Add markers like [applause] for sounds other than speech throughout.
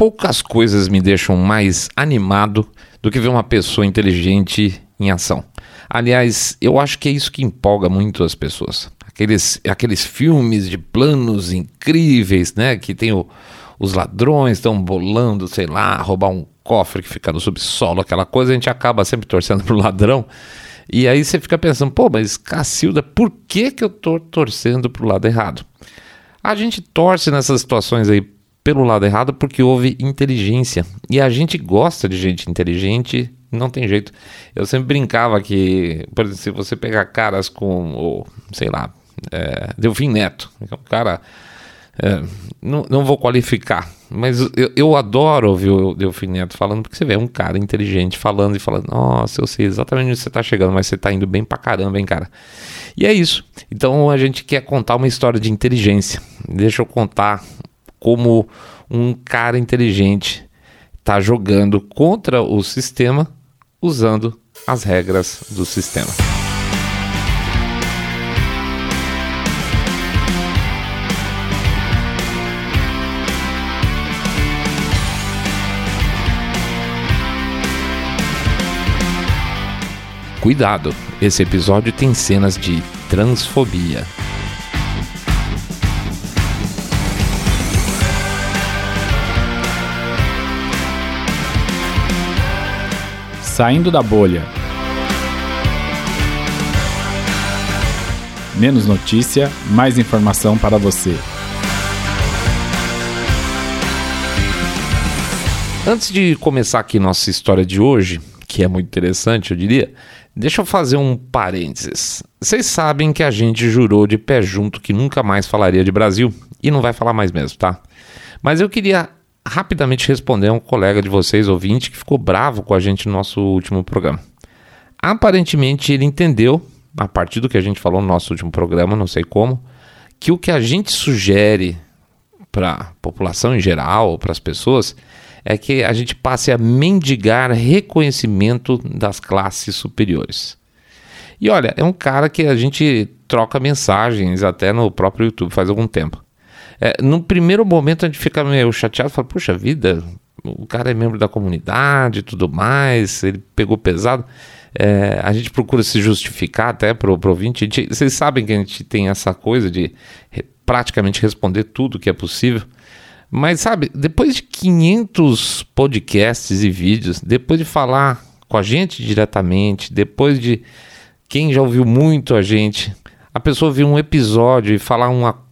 poucas coisas me deixam mais animado do que ver uma pessoa inteligente em ação. Aliás, eu acho que é isso que empolga muito as pessoas. Aqueles, aqueles filmes de planos incríveis, né? Que tem o, os ladrões estão bolando, sei lá, roubar um cofre que fica no subsolo, aquela coisa, a gente acaba sempre torcendo [laughs] pro ladrão. E aí você fica pensando, pô, mas Cacilda, por que, que eu tô torcendo pro lado errado? A gente torce nessas situações aí pelo lado errado porque houve inteligência. E a gente gosta de gente inteligente, não tem jeito. Eu sempre brincava que, por exemplo, se você pegar caras com, sei lá, é, Delfim Neto, é um cara. É, não, não vou qualificar, mas eu, eu adoro ouvir o Delfim Neto falando, porque você vê é um cara inteligente falando e falando, nossa, eu sei exatamente onde você está chegando, mas você está indo bem pra caramba, hein, cara. E é isso. Então a gente quer contar uma história de inteligência. Deixa eu contar como um cara inteligente está jogando contra o sistema usando as regras do sistema. Cuidado, esse episódio tem cenas de transfobia. Saindo da bolha. Menos notícia, mais informação para você. Antes de começar aqui nossa história de hoje, que é muito interessante, eu diria, deixa eu fazer um parênteses. Vocês sabem que a gente jurou de pé junto que nunca mais falaria de Brasil e não vai falar mais mesmo, tá? Mas eu queria rapidamente responder a um colega de vocês, ouvinte, que ficou bravo com a gente no nosso último programa. Aparentemente ele entendeu, a partir do que a gente falou no nosso último programa, não sei como, que o que a gente sugere para a população em geral, para as pessoas, é que a gente passe a mendigar reconhecimento das classes superiores. E olha, é um cara que a gente troca mensagens até no próprio YouTube faz algum tempo. É, no primeiro momento a gente fica meio chateado, fala, puxa vida, o cara é membro da comunidade e tudo mais, ele pegou pesado. É, a gente procura se justificar até para o ouvinte. Vocês sabem que a gente tem essa coisa de praticamente responder tudo que é possível. Mas sabe, depois de 500 podcasts e vídeos, depois de falar com a gente diretamente, depois de quem já ouviu muito a gente, a pessoa vir um episódio e falar uma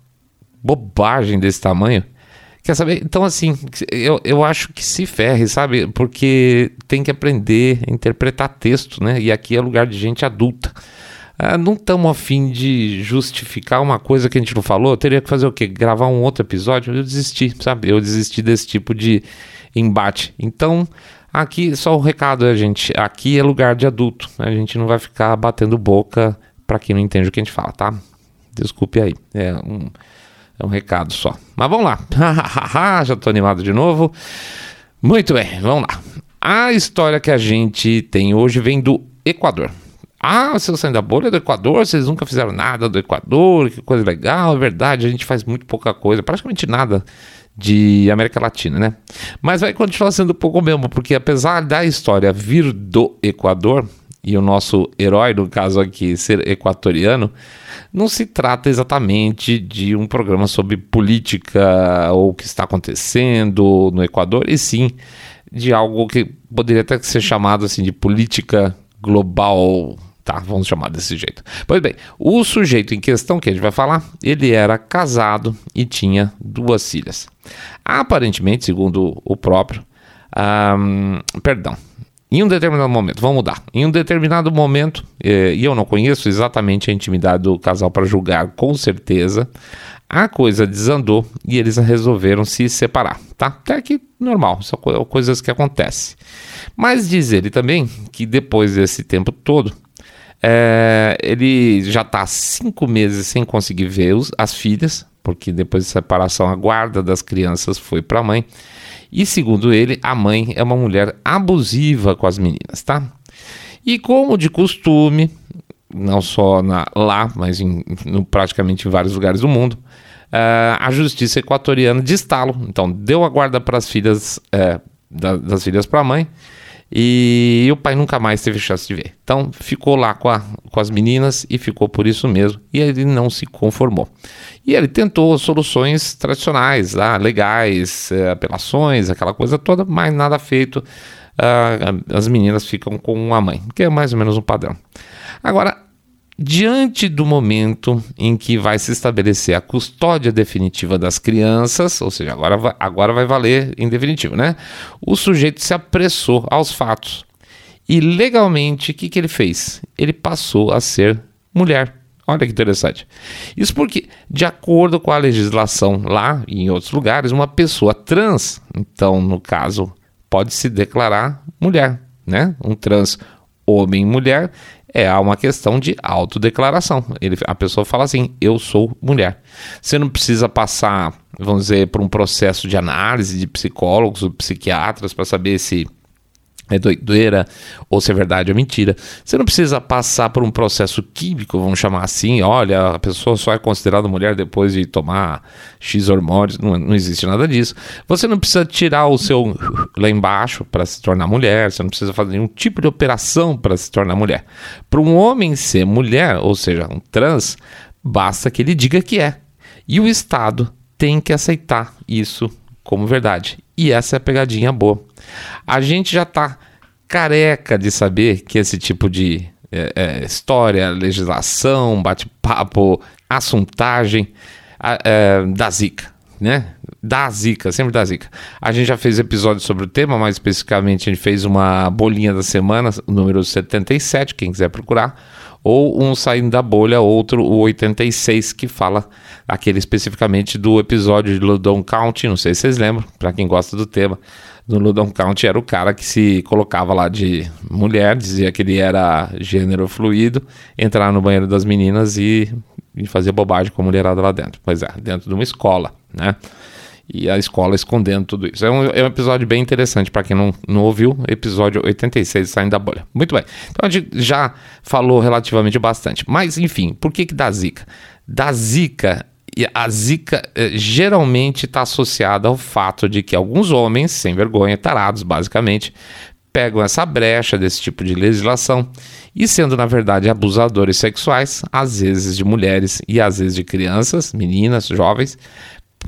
bobagem desse tamanho. Quer saber? Então, assim, eu, eu acho que se ferre, sabe? Porque tem que aprender a interpretar texto, né? E aqui é lugar de gente adulta. Ah, não estamos afim de justificar uma coisa que a gente não falou. Eu teria que fazer o quê? Gravar um outro episódio? Eu desisti, sabe? Eu desisti desse tipo de embate. Então, aqui, só o recado é, gente: aqui é lugar de adulto. A gente não vai ficar batendo boca para quem não entende o que a gente fala, tá? Desculpe aí. É um é um recado só. Mas vamos lá. [laughs] Já estou animado de novo. Muito bem, vamos lá. A história que a gente tem hoje vem do Equador. Ah, vocês saem da bolha do Equador, vocês nunca fizeram nada do Equador, que coisa legal, é verdade, a gente faz muito pouca coisa, praticamente nada de América Latina, né? Mas vai continuar sendo pouco mesmo, porque apesar da história vir do Equador, e o nosso herói, no caso aqui, ser equatoriano, não se trata exatamente de um programa sobre política ou o que está acontecendo no Equador, e sim de algo que poderia até ser chamado assim de política global. Tá, vamos chamar desse jeito. Pois bem, o sujeito em questão que a gente vai falar, ele era casado e tinha duas filhas. Aparentemente, segundo o próprio, um, perdão, em um determinado momento, vamos mudar. Em um determinado momento, eh, e eu não conheço exatamente a intimidade do casal para julgar com certeza, a coisa desandou e eles resolveram se separar, tá? Até que normal, são coisas que acontecem. Mas diz ele também que depois desse tempo todo, é, ele já está cinco meses sem conseguir ver os, as filhas, porque depois da separação a guarda das crianças foi para a mãe. E segundo ele, a mãe é uma mulher abusiva com as meninas, tá? E como de costume, não só na, lá, mas em, no, praticamente em vários lugares do mundo, uh, a justiça equatoriana de estalo. Então, deu a guarda para as filhas, uh, da, das filhas para a mãe e o pai nunca mais teve chance de ver. Então ficou lá com, a, com as meninas e ficou por isso mesmo. E ele não se conformou. E ele tentou soluções tradicionais, ah, legais, eh, apelações, aquela coisa toda, mas nada feito. Ah, as meninas ficam com a mãe, que é mais ou menos um padrão. Agora, diante do momento em que vai se estabelecer a custódia definitiva das crianças, ou seja, agora vai, agora vai valer em definitivo, né? O sujeito se apressou aos fatos. E legalmente, o que, que ele fez? Ele passou a ser mulher. Olha que interessante. Isso porque, de acordo com a legislação lá e em outros lugares, uma pessoa trans, então no caso, pode se declarar mulher, né? Um trans homem-mulher é uma questão de autodeclaração. Ele, a pessoa fala assim: eu sou mulher. Você não precisa passar, vamos dizer, por um processo de análise de psicólogos ou psiquiatras para saber se é doideira ou se é verdade ou mentira. Você não precisa passar por um processo químico, vamos chamar assim. Olha, a pessoa só é considerada mulher depois de tomar X hormônios. Não, não existe nada disso. Você não precisa tirar o seu [laughs] lá embaixo para se tornar mulher. Você não precisa fazer nenhum tipo de operação para se tornar mulher. Para um homem ser mulher, ou seja, um trans, basta que ele diga que é. E o Estado tem que aceitar isso como verdade. E essa é a pegadinha boa. A gente já está careca de saber que esse tipo de é, é, história, legislação, bate-papo, assuntagem é, da zica, né? Da zica, sempre da zica. A gente já fez episódio sobre o tema, mais especificamente a gente fez uma bolinha da semana, número 77, quem quiser procurar ou um saindo da bolha, outro o 86 que fala aquele especificamente do episódio de Ludon County, não sei se vocês lembram, para quem gosta do tema. No Ludon County era o cara que se colocava lá de mulher, dizia que ele era gênero fluido, entrar no banheiro das meninas e, e fazer bobagem com a mulherada lá dentro. Pois é, dentro de uma escola, né? e a escola escondendo tudo isso. É um, é um episódio bem interessante para quem não, não ouviu, episódio 86, Saindo da Bolha. Muito bem. Então a gente já falou relativamente bastante. Mas, enfim, por que, que dá zica? Da zica, a zica eh, geralmente está associada ao fato de que alguns homens, sem vergonha, tarados basicamente, pegam essa brecha desse tipo de legislação. E, sendo na verdade abusadores sexuais, às vezes de mulheres e às vezes de crianças, meninas, jovens,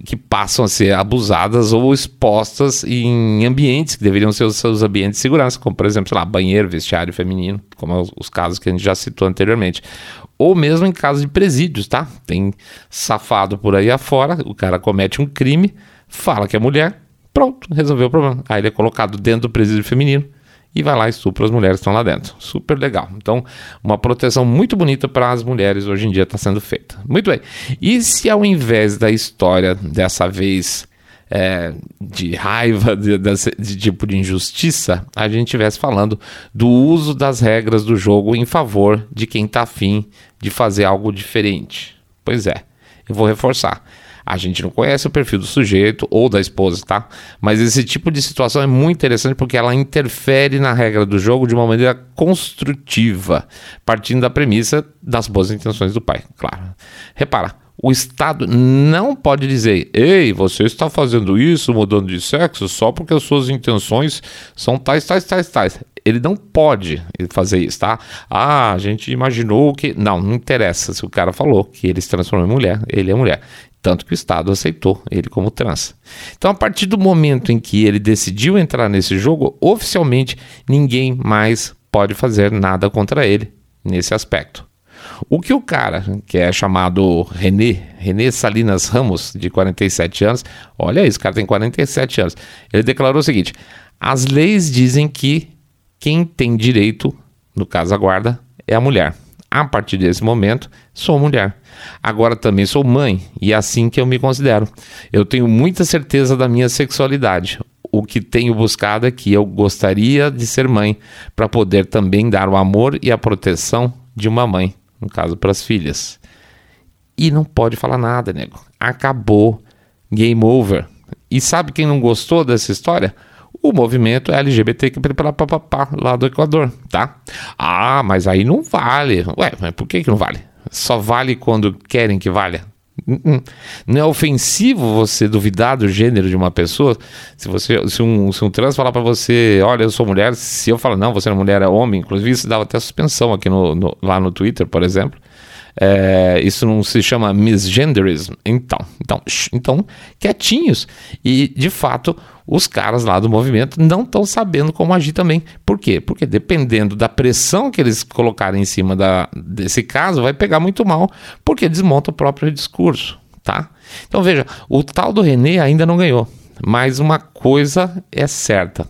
que passam a ser abusadas ou expostas em ambientes que deveriam ser os seus ambientes de segurança, como por exemplo, sei lá, banheiro, vestiário feminino, como os, casos que a gente já citou anteriormente. Ou mesmo em casos de presídios, tá? Tem safado por aí afora, o cara comete um crime, fala que é mulher, pronto, resolveu o problema. Aí ele é colocado dentro do presídio feminino e vai lá e estupra as mulheres que estão lá dentro. Super legal. Então, uma proteção muito bonita para as mulheres hoje em dia está sendo feita. Muito bem. E se ao invés da história dessa vez é, de raiva, de, de, de, tipo de injustiça, a gente estivesse falando do uso das regras do jogo em favor de quem está afim de fazer algo diferente? Pois é, eu vou reforçar. A gente não conhece o perfil do sujeito ou da esposa, tá? Mas esse tipo de situação é muito interessante porque ela interfere na regra do jogo de uma maneira construtiva, partindo da premissa das boas intenções do pai, claro. Repara, o Estado não pode dizer: ei, você está fazendo isso, mudando de sexo, só porque as suas intenções são tais, tais, tais, tais. Ele não pode fazer isso, tá? Ah, a gente imaginou que. Não, não interessa se o cara falou que ele se transformou em mulher, ele é mulher. Tanto que o Estado aceitou ele como trans. Então, a partir do momento em que ele decidiu entrar nesse jogo, oficialmente ninguém mais pode fazer nada contra ele nesse aspecto. O que o cara, que é chamado René, René Salinas Ramos, de 47 anos, olha isso, o cara tem 47 anos, ele declarou o seguinte: as leis dizem que quem tem direito, no caso a guarda, é a mulher. A partir desse momento, sou mulher. Agora também sou mãe e é assim que eu me considero. Eu tenho muita certeza da minha sexualidade. O que tenho buscado é que eu gostaria de ser mãe para poder também dar o amor e a proteção de uma mãe, no caso para as filhas. E não pode falar nada, nego. Acabou. Game over. E sabe quem não gostou dessa história? O movimento LGBT lá do Equador, tá? Ah, mas aí não vale. Ué, mas por que, que não vale? Só vale quando querem que valha? Não é ofensivo você duvidar do gênero de uma pessoa. Se você, se um, se um trans falar para você, olha, eu sou mulher, se eu falar, não, você não é mulher, é homem, inclusive isso dava até suspensão aqui no, no lá no Twitter, por exemplo. É, isso não se chama misgenderism. Então, então, então, quietinhos. E, de fato, os caras lá do movimento não estão sabendo como agir também. Por quê? Porque dependendo da pressão que eles colocarem em cima da, desse caso, vai pegar muito mal, porque desmonta o próprio discurso, tá? Então, veja, o tal do René ainda não ganhou. Mas uma coisa é certa: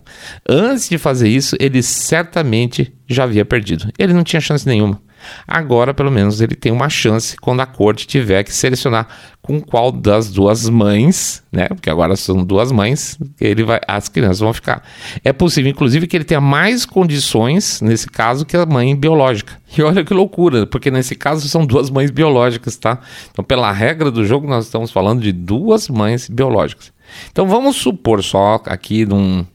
antes de fazer isso, ele certamente já havia perdido. Ele não tinha chance nenhuma. Agora, pelo menos, ele tem uma chance quando a corte tiver que selecionar com qual das duas mães, né? Porque agora são duas mães, ele vai, as crianças vão ficar. É possível, inclusive, que ele tenha mais condições nesse caso que a mãe biológica. E olha que loucura, porque nesse caso são duas mães biológicas, tá? Então, pela regra do jogo, nós estamos falando de duas mães biológicas. Então, vamos supor só aqui num,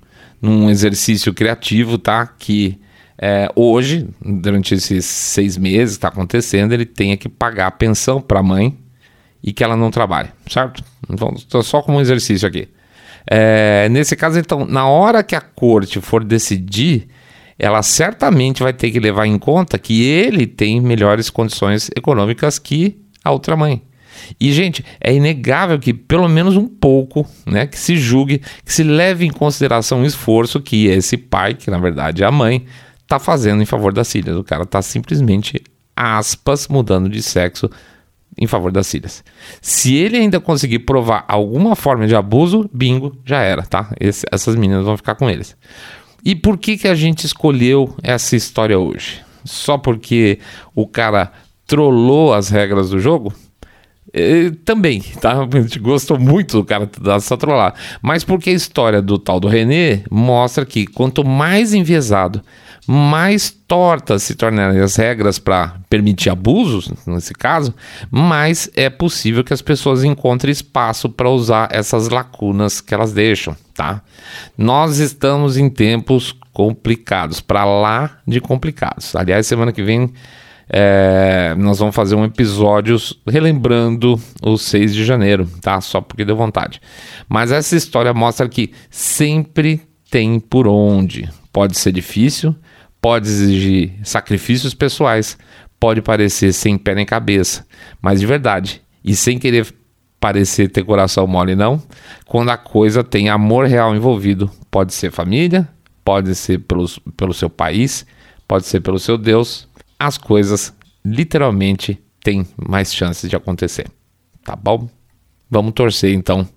num exercício criativo, tá? Que é, hoje, durante esses seis meses que está acontecendo, ele tenha que pagar a pensão para a mãe e que ela não trabalhe, certo? Então, só como um exercício aqui. É, nesse caso, então, na hora que a corte for decidir, ela certamente vai ter que levar em conta que ele tem melhores condições econômicas que a outra mãe. E, gente, é inegável que pelo menos um pouco, né, que se julgue, que se leve em consideração o esforço que esse pai, que na verdade é a mãe, tá fazendo em favor das filhas. O cara tá simplesmente, aspas, mudando de sexo em favor das filhas. Se ele ainda conseguir provar alguma forma de abuso, bingo, já era, tá? Esse, essas meninas vão ficar com eles. E por que, que a gente escolheu essa história hoje? Só porque o cara trollou as regras do jogo? E, também, tá? A gente gostou muito do cara dessa trollada. Mas porque a história do tal do René mostra que quanto mais enviesado mais tortas se tornarem as regras para permitir abusos, nesse caso, mais é possível que as pessoas encontrem espaço para usar essas lacunas que elas deixam, tá? Nós estamos em tempos complicados, para lá de complicados. Aliás, semana que vem é, nós vamos fazer um episódio relembrando o 6 de janeiro, tá? Só porque deu vontade. Mas essa história mostra que sempre tem por onde. Pode ser difícil, pode exigir sacrifícios pessoais, pode parecer sem pé nem cabeça, mas de verdade, e sem querer parecer ter coração mole, não, quando a coisa tem amor real envolvido, pode ser família, pode ser pelos, pelo seu país, pode ser pelo seu Deus, as coisas literalmente têm mais chances de acontecer. Tá bom? Vamos torcer então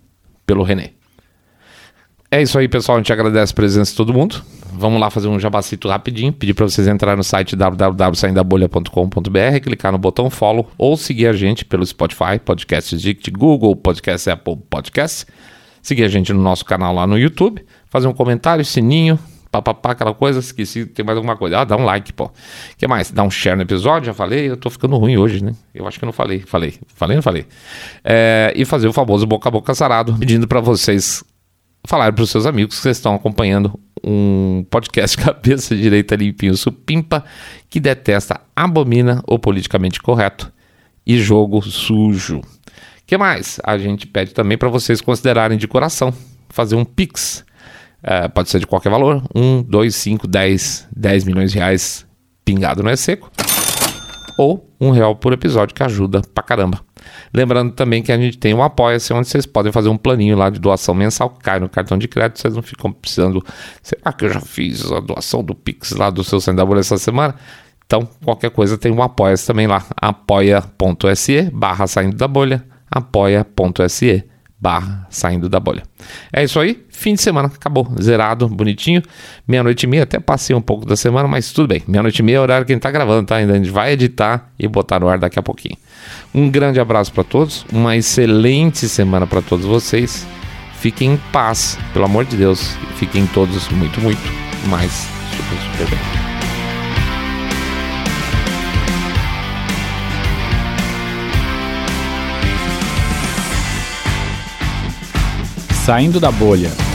pelo René. É isso aí, pessoal. A gente agradece a presença de todo mundo vamos lá fazer um jabacito rapidinho, pedir para vocês entrar no site www.saindabolha.com.br, clicar no botão follow ou seguir a gente pelo Spotify, Podcast Dict, Google Podcast, Apple Podcast, seguir a gente no nosso canal lá no YouTube, fazer um comentário, sininho, papapá, aquela coisa, esqueci, tem mais alguma coisa. Ah, dá um like, pô. O que mais? Dá um share no episódio, já falei, eu tô ficando ruim hoje, né? Eu acho que não falei, falei, falei, não falei. É, e fazer o famoso boca a boca sarado, pedindo para vocês falar para os seus amigos que vocês estão acompanhando um podcast [laughs] cabeça direita limpinho supimpa que detesta, abomina o politicamente correto e jogo sujo. que mais? A gente pede também para vocês considerarem de coração fazer um pix. É, pode ser de qualquer valor, 1, 2, 5, 10, 10 milhões de reais pingado não é seco. Ou um real por episódio que ajuda pra caramba. Lembrando também que a gente tem um Apoia-se, onde vocês podem fazer um planinho lá de doação mensal, cai no cartão de crédito, vocês não ficam precisando. Será que eu já fiz a doação do Pix lá do seu Saindo da Bolha essa semana? Então, qualquer coisa tem um Apoia-se também lá, apoia.se barra saindo da bolha, apoia.se barra saindo da bolha. É isso aí, fim de semana, acabou, zerado, bonitinho. Meia-noite e meia, até passei um pouco da semana, mas tudo bem. Meia-noite e meia é o horário que a gente tá gravando, tá? Ainda a gente vai editar e botar no ar daqui a pouquinho. Um grande abraço para todos, uma excelente semana para todos vocês. Fiquem em paz, pelo amor de Deus. Fiquem todos muito, muito mais super, super bem. Saindo da bolha.